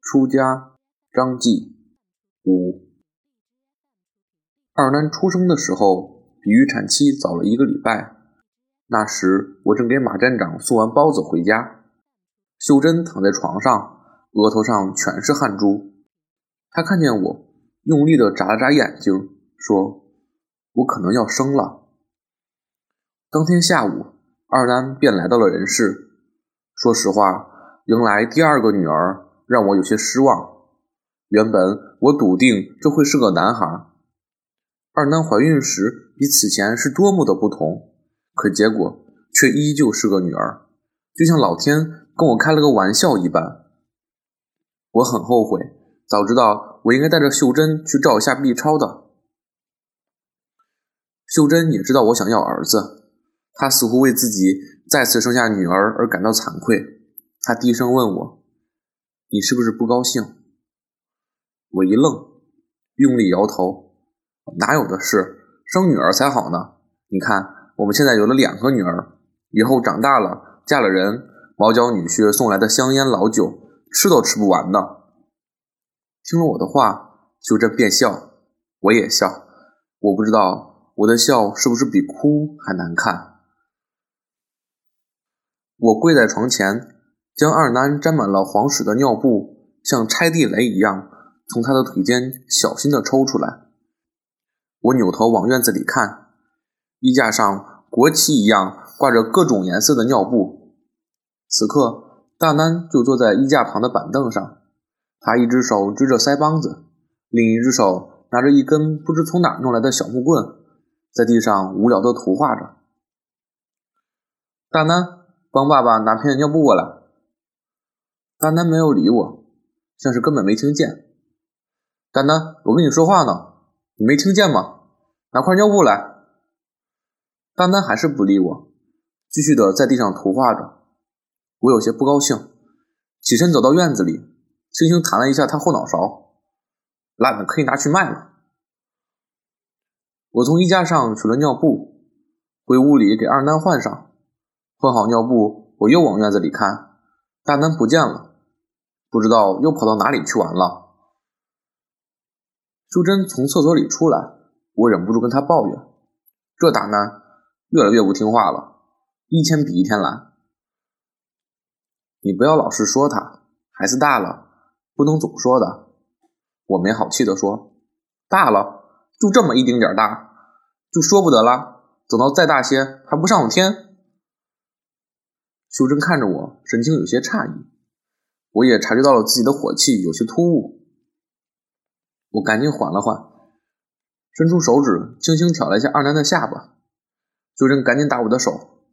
出家，张继五。二男出生的时候，比预产期早了一个礼拜。那时我正给马站长送完包子回家，秀珍躺在床上，额头上全是汗珠。她看见我，用力地眨了眨眼睛，说：“我可能要生了。”当天下午，二男便来到了人世。说实话，迎来第二个女儿。让我有些失望。原本我笃定这会是个男孩。二男怀孕时比此前是多么的不同，可结果却依旧是个女儿，就像老天跟我开了个玩笑一般。我很后悔，早知道我应该带着秀珍去照一下 B 超的。秀珍也知道我想要儿子，她似乎为自己再次生下女儿而感到惭愧。她低声问我。你是不是不高兴？我一愣，用力摇头，哪有的事，生女儿才好呢。你看，我们现在有了两个女儿，以后长大了，嫁了人，毛脚女婿送来的香烟老酒，吃都吃不完呢。听了我的话，秀珍便笑，我也笑。我不知道我的笑是不是比哭还难看。我跪在床前。将二男沾满了黄屎的尿布，像拆地雷一样从他的腿间小心地抽出来。我扭头往院子里看，衣架上国旗一样挂着各种颜色的尿布。此刻，大南就坐在衣架旁的板凳上，他一只手支着腮帮子，另一只手拿着一根不知从哪弄来的小木棍，在地上无聊地涂画着。大南，帮爸爸拿片尿布过来。丹丹没有理我，像是根本没听见。丹丹，我跟你说话呢，你没听见吗？拿块尿布来。丹丹还是不理我，继续的在地上涂画着。我有些不高兴，起身走到院子里，轻轻弹了一下他后脑勺，烂的可以拿去卖了。我从衣架上取了尿布，回屋里给二南换上。换好尿布，我又往院子里看，大丹不见了。不知道又跑到哪里去玩了。秀珍从厕所里出来，我忍不住跟她抱怨：“这大男越来越不听话了，一天比一天懒。你不要老是说他，孩子大了，不能总说的。”我没好气地说：“大了，就这么一丁点大，就说不得了。等到再大些，还不上天？”秀珍看着我，神情有些诧异。我也察觉到了自己的火气有些突兀，我赶紧缓了缓，伸出手指轻轻挑了一下二男的下巴。秀珍赶紧打我的手：“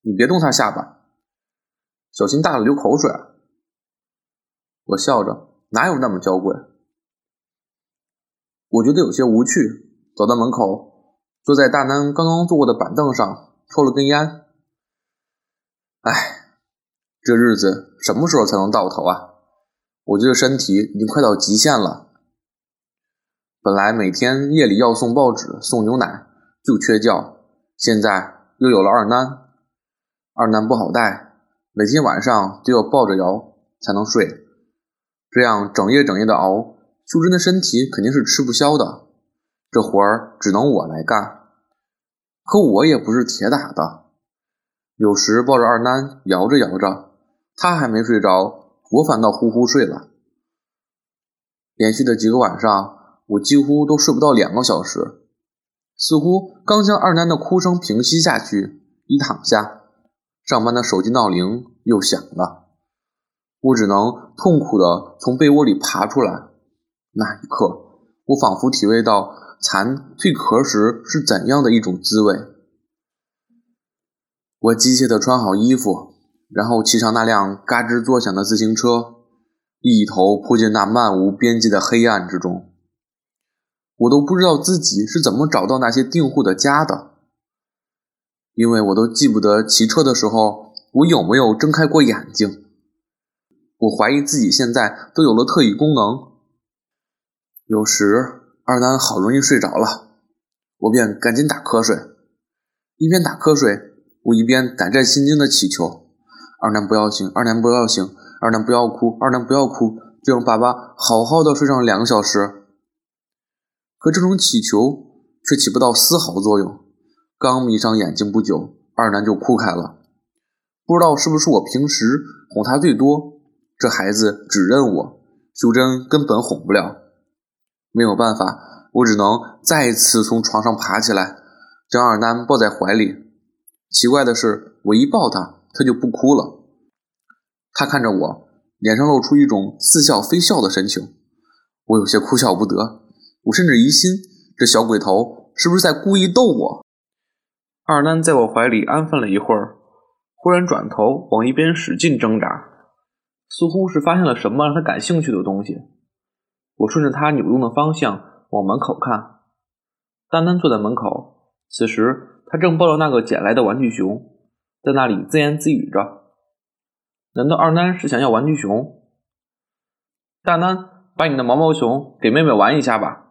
你别动他下巴，小心大了流口水。”我笑着：“哪有那么娇贵？”我觉得有些无趣，走到门口，坐在大南刚刚坐过的板凳上，抽了根烟。唉。这日子什么时候才能到头啊？我这个身体已经快到极限了。本来每天夜里要送报纸、送牛奶就缺觉，现在又有了二男，二男不好带，每天晚上都要抱着摇才能睡，这样整夜整夜的熬，秀珍的身体肯定是吃不消的。这活儿只能我来干，可我也不是铁打的，有时抱着二男摇着摇着。他还没睡着，我反倒呼呼睡了。连续的几个晚上，我几乎都睡不到两个小时。似乎刚将二男的哭声平息下去，一躺下，上班的手机闹铃又响了。我只能痛苦地从被窝里爬出来。那一刻，我仿佛体味到蚕蜕壳时是怎样的一种滋味。我机械地穿好衣服。然后骑上那辆嘎吱作响的自行车，一头扑进那漫无边际的黑暗之中。我都不知道自己是怎么找到那些订户的家的，因为我都记不得骑车的时候我有没有睁开过眼睛。我怀疑自己现在都有了特异功能。有时二男好容易睡着了，我便赶紧打瞌睡，一边打瞌睡，我一边胆战心惊地祈求。二男不要醒，二男不要醒，二男不要哭，二男不要哭，就让爸爸好好的睡上两个小时。可这种乞求却起不到丝毫作用。刚眯上眼睛不久，二男就哭开了。不知道是不是我平时哄他最多，这孩子只认我，秀珍根本哄不了。没有办法，我只能再次从床上爬起来，将二男抱在怀里。奇怪的是，我一抱他，他就不哭了。他看着我，脸上露出一种似笑非笑的神情，我有些哭笑不得。我甚至疑心，这小鬼头是不是在故意逗我？二男在我怀里安分了一会儿，忽然转头往一边使劲挣扎，似乎是发现了什么让他感兴趣的东西。我顺着他扭动的方向往门口看，丹丹坐在门口，此时他正抱着那个捡来的玩具熊，在那里自言自语着。难道二男是想要玩具熊？大南，把你的毛毛熊给妹妹玩一下吧。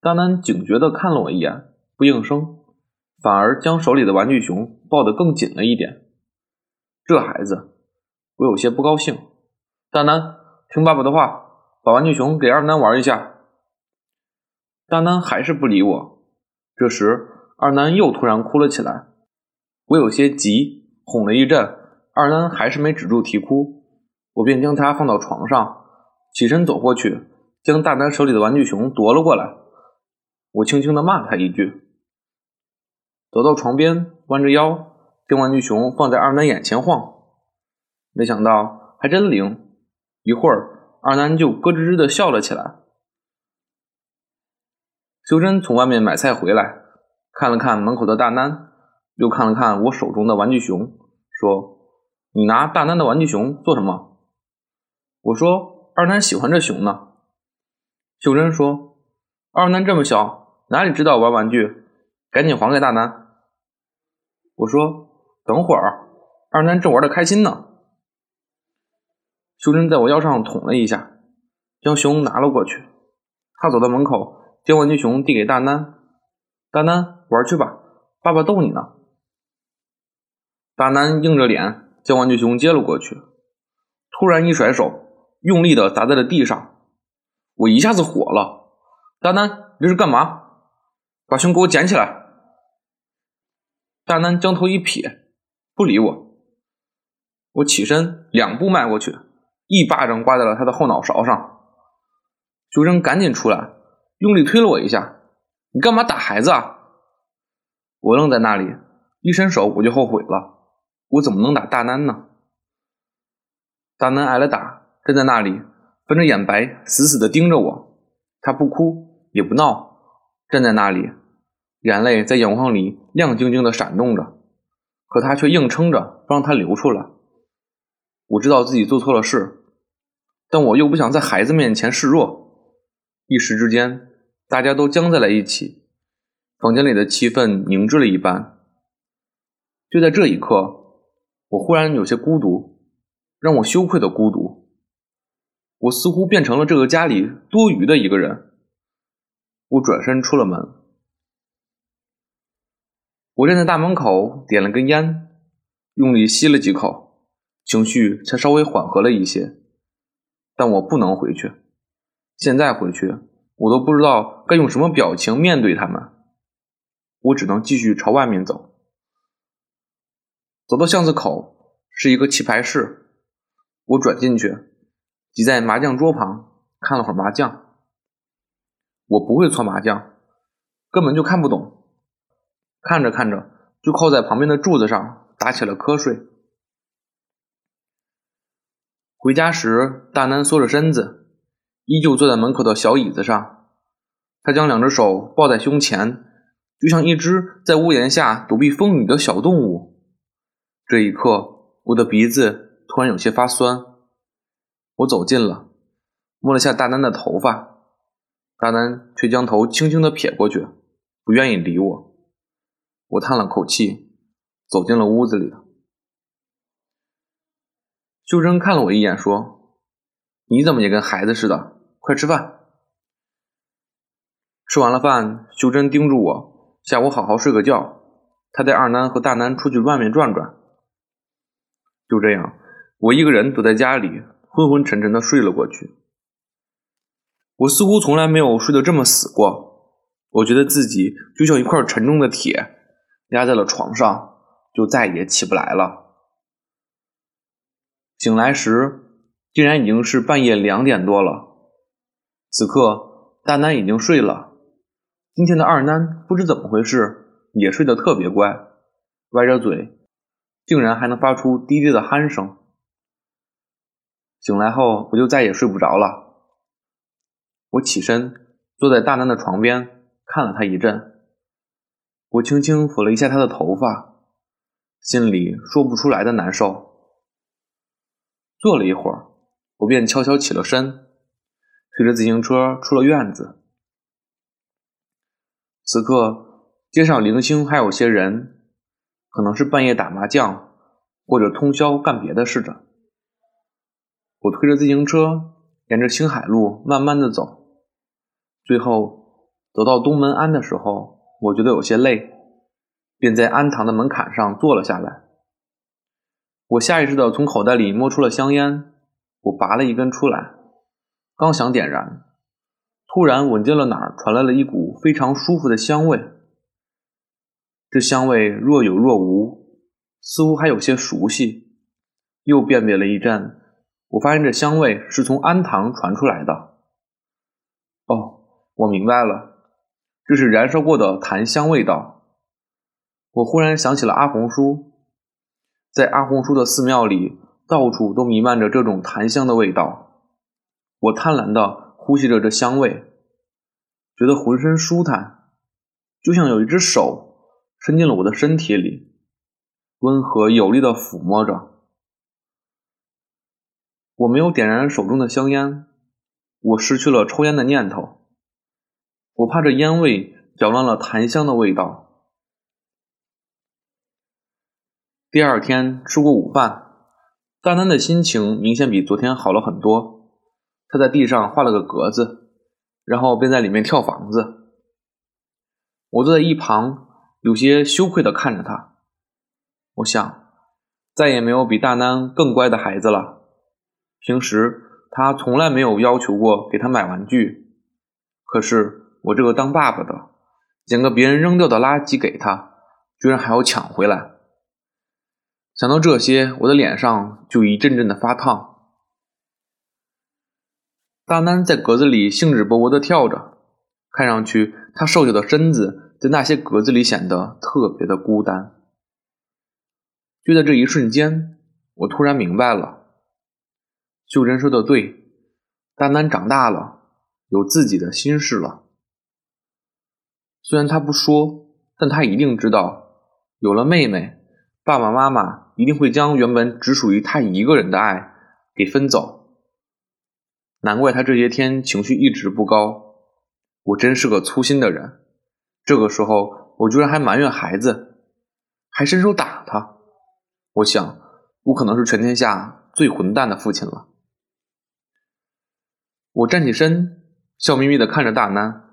大南警觉地看了我一眼，不应声，反而将手里的玩具熊抱得更紧了一点。这孩子，我有些不高兴。大南，听爸爸的话，把玩具熊给二南玩一下。大南还是不理我。这时，二南又突然哭了起来。我有些急，哄了一阵，二南还是没止住啼哭。我便将他放到床上，起身走过去，将大南手里的玩具熊夺了过来。我轻轻地骂他一句，走到床边，弯着腰，将玩具熊放在二男眼前晃。没想到还真灵，一会儿二男就咯吱吱的笑了起来。修真从外面买菜回来，看了看门口的大南，又看了看我手中的玩具熊，说：“你拿大南的玩具熊做什么？”我说：“二南喜欢这熊呢。”秀珍说：“二南这么小。”哪里知道玩玩具，赶紧还给大南。我说：“等会儿，二南正玩的开心呢。”秀珍在我腰上捅了一下，将熊拿了过去。他走到门口，将玩具熊递给大南：“大丹，玩去吧，爸爸逗你呢。”大南硬着脸将玩具熊接了过去，突然一甩手，用力的砸在了地上。我一下子火了：“大南，你这是干嘛？”把熊给我捡起来！大南将头一撇，不理我。我起身两步迈过去，一巴掌刮在了他的后脑勺上。修珍赶紧出来，用力推了我一下：“你干嘛打孩子啊？”我愣在那里，一伸手我就后悔了。我怎么能打大南呢？大南挨了打，站在那里，翻着眼白，死死的盯着我。他不哭，也不闹。站在那里，眼泪在眼眶里亮晶晶的闪动着，可他却硬撑着不让它流出来。我知道自己做错了事，但我又不想在孩子面前示弱。一时之间，大家都僵在了一起，房间里的气氛凝滞了一般。就在这一刻，我忽然有些孤独，让我羞愧的孤独。我似乎变成了这个家里多余的一个人。我转身出了门，我站在大门口，点了根烟，用力吸了几口，情绪才稍微缓和了一些。但我不能回去，现在回去，我都不知道该用什么表情面对他们。我只能继续朝外面走。走到巷子口，是一个棋牌室，我转进去，挤在麻将桌旁，看了会儿麻将。我不会搓麻将，根本就看不懂。看着看着，就靠在旁边的柱子上打起了瞌睡。回家时，大南缩着身子，依旧坐在门口的小椅子上。他将两只手抱在胸前，就像一只在屋檐下躲避风雨的小动物。这一刻，我的鼻子突然有些发酸。我走近了，摸了下大南的头发。大南却将头轻轻地撇过去，不愿意理我。我叹了口气，走进了屋子里。秀珍看了我一眼，说：“你怎么也跟孩子似的？快吃饭。”吃完了饭，秀珍叮嘱我下午好好睡个觉。她带二南和大南出去外面转转。就这样，我一个人躲在家里，昏昏沉沉的睡了过去。我似乎从来没有睡得这么死过，我觉得自己就像一块沉重的铁，压在了床上，就再也起不来了。醒来时，竟然已经是半夜两点多了。此刻，大南已经睡了。今天的二南不知怎么回事，也睡得特别乖，歪着嘴，竟然还能发出低低的鼾声。醒来后，我就再也睡不着了。我起身，坐在大南的床边，看了他一阵。我轻轻抚了一下他的头发，心里说不出来的难受。坐了一会儿，我便悄悄起了身，推着自行车出了院子。此刻，街上零星还有些人，可能是半夜打麻将，或者通宵干别的事的。我推着自行车，沿着青海路慢慢的走，最后走到东门庵的时候，我觉得有些累，便在庵堂的门槛上坐了下来。我下意识的从口袋里摸出了香烟，我拔了一根出来，刚想点燃，突然闻见了哪儿传来了一股非常舒服的香味。这香味若有若无，似乎还有些熟悉，又辨别了一阵。我发现这香味是从庵堂传出来的。哦，我明白了，这是燃烧过的檀香味道。我忽然想起了阿红叔，在阿红叔的寺庙里，到处都弥漫着这种檀香的味道。我贪婪地呼吸着这香味，觉得浑身舒坦，就像有一只手伸进了我的身体里，温和有力的抚摸着。我没有点燃手中的香烟，我失去了抽烟的念头。我怕这烟味搅乱了檀香的味道。第二天吃过午饭，大丹的心情明显比昨天好了很多。他在地上画了个格子，然后便在里面跳房子。我坐在一旁，有些羞愧的看着他。我想，再也没有比大南更乖的孩子了。平时他从来没有要求过给他买玩具，可是我这个当爸爸的，捡个别人扔掉的垃圾给他，居然还要抢回来。想到这些，我的脸上就一阵阵的发烫。大南在格子里兴致勃勃地跳着，看上去他瘦小的身子在那些格子里显得特别的孤单。就在这一瞬间，我突然明白了。秀珍说的对，丹丹长大了，有自己的心事了。虽然他不说，但他一定知道，有了妹妹，爸爸妈妈一定会将原本只属于他一个人的爱给分走。难怪他这些天情绪一直不高。我真是个粗心的人，这个时候我居然还埋怨孩子，还伸手打他。我想，我可能是全天下最混蛋的父亲了。我站起身，笑眯眯的看着大南。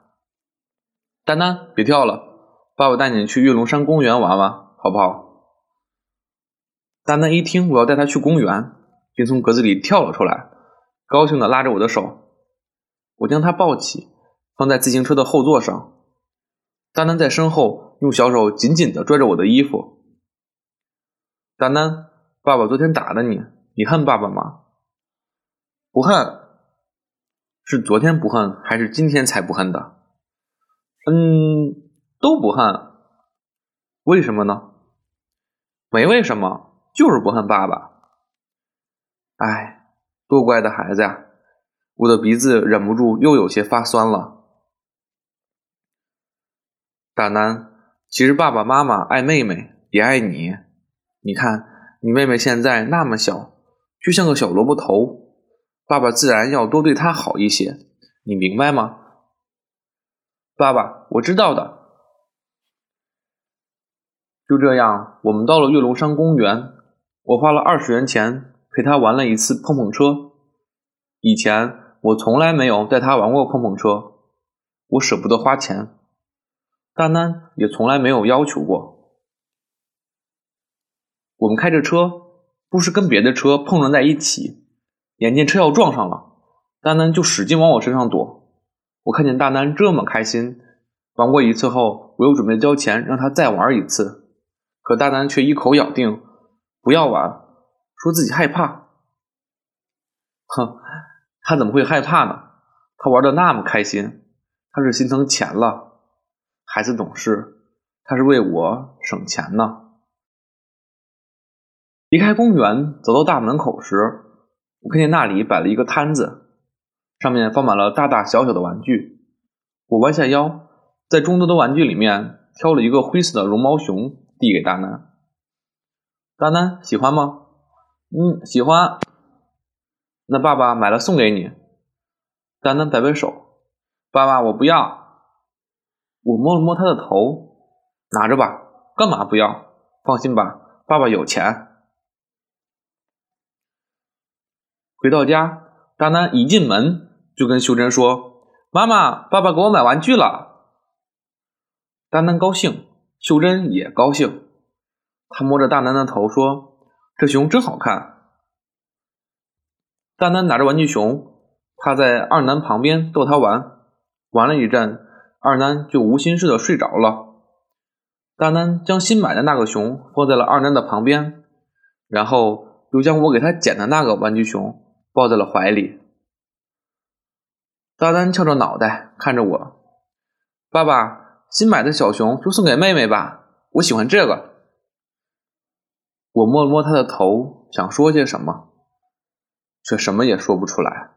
大南，别跳了，爸爸带你去跃龙山公园玩玩，好不好？大南一听我要带他去公园，便从格子里跳了出来，高兴的拉着我的手。我将他抱起，放在自行车的后座上。大南在身后用小手紧紧的拽着我的衣服。大南，爸爸昨天打了你，你恨爸爸吗？不恨。是昨天不恨，还是今天才不恨的？嗯，都不恨。为什么呢？没为什么，就是不恨爸爸。哎，多乖的孩子呀！我的鼻子忍不住又有些发酸了。大南，其实爸爸妈妈爱妹妹，也爱你。你看，你妹妹现在那么小，就像个小萝卜头。爸爸自然要多对她好一些，你明白吗？爸爸，我知道的。就这样，我们到了岳龙山公园。我花了二十元钱陪他玩了一次碰碰车。以前我从来没有带他玩过碰碰车，我舍不得花钱。大南也从来没有要求过。我们开着车，不是跟别的车碰撞在一起。眼见车要撞上了，丹丹就使劲往我身上躲。我看见大丹这么开心，玩过一次后，我又准备交钱让他再玩一次，可大丹却一口咬定不要玩，说自己害怕。哼，他怎么会害怕呢？他玩的那么开心，他是心疼钱了。孩子懂事，他是为我省钱呢。离开公园，走到大门口时，我看见那里摆了一个摊子，上面放满了大大小小的玩具。我弯下腰，在众多的玩具里面挑了一个灰色的绒毛熊，递给大南。大南喜欢吗？嗯，喜欢。那爸爸买了送给你。丹丹摆摆手，爸爸我不要。我摸了摸他的头，拿着吧，干嘛不要？放心吧，爸爸有钱。回到家，大南一进门就跟秀珍说：“妈妈，爸爸给我买玩具了。”大南高兴，秀珍也高兴。他摸着大南的头说：“这熊真好看。”大南拿着玩具熊，趴在二南旁边逗他玩。玩了一阵，二南就无心事的睡着了。大南将新买的那个熊放在了二南的旁边，然后又将我给他捡的那个玩具熊抱在了怀里。大丹翘着脑袋看着我：“爸爸，新买的小熊就送给妹妹吧，我喜欢这个。”我摸了摸他的头，想说些什么。却什么也说不出来。